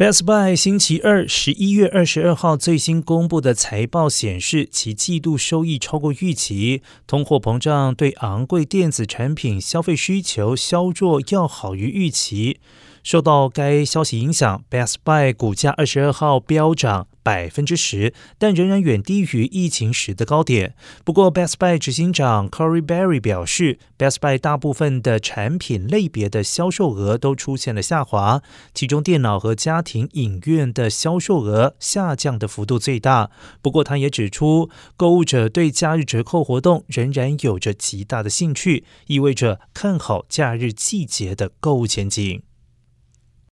Best Buy 星期二十一月二十二号最新公布的财报显示，其季度收益超过预期，通货膨胀对昂贵电子产品消费需求削弱要好于预期。受到该消息影响，Best Buy 股价二十二号飙涨百分之十，但仍然远低于疫情时的高点。不过，Best Buy 执行长 Corey Berry 表示，Best Buy 大部分的产品类别的销售额都出现了下滑，其中电脑和家庭影院的销售额下降的幅度最大。不过，他也指出，购物者对假日折扣活动仍然有着极大的兴趣，意味着看好假日季节的购物前景。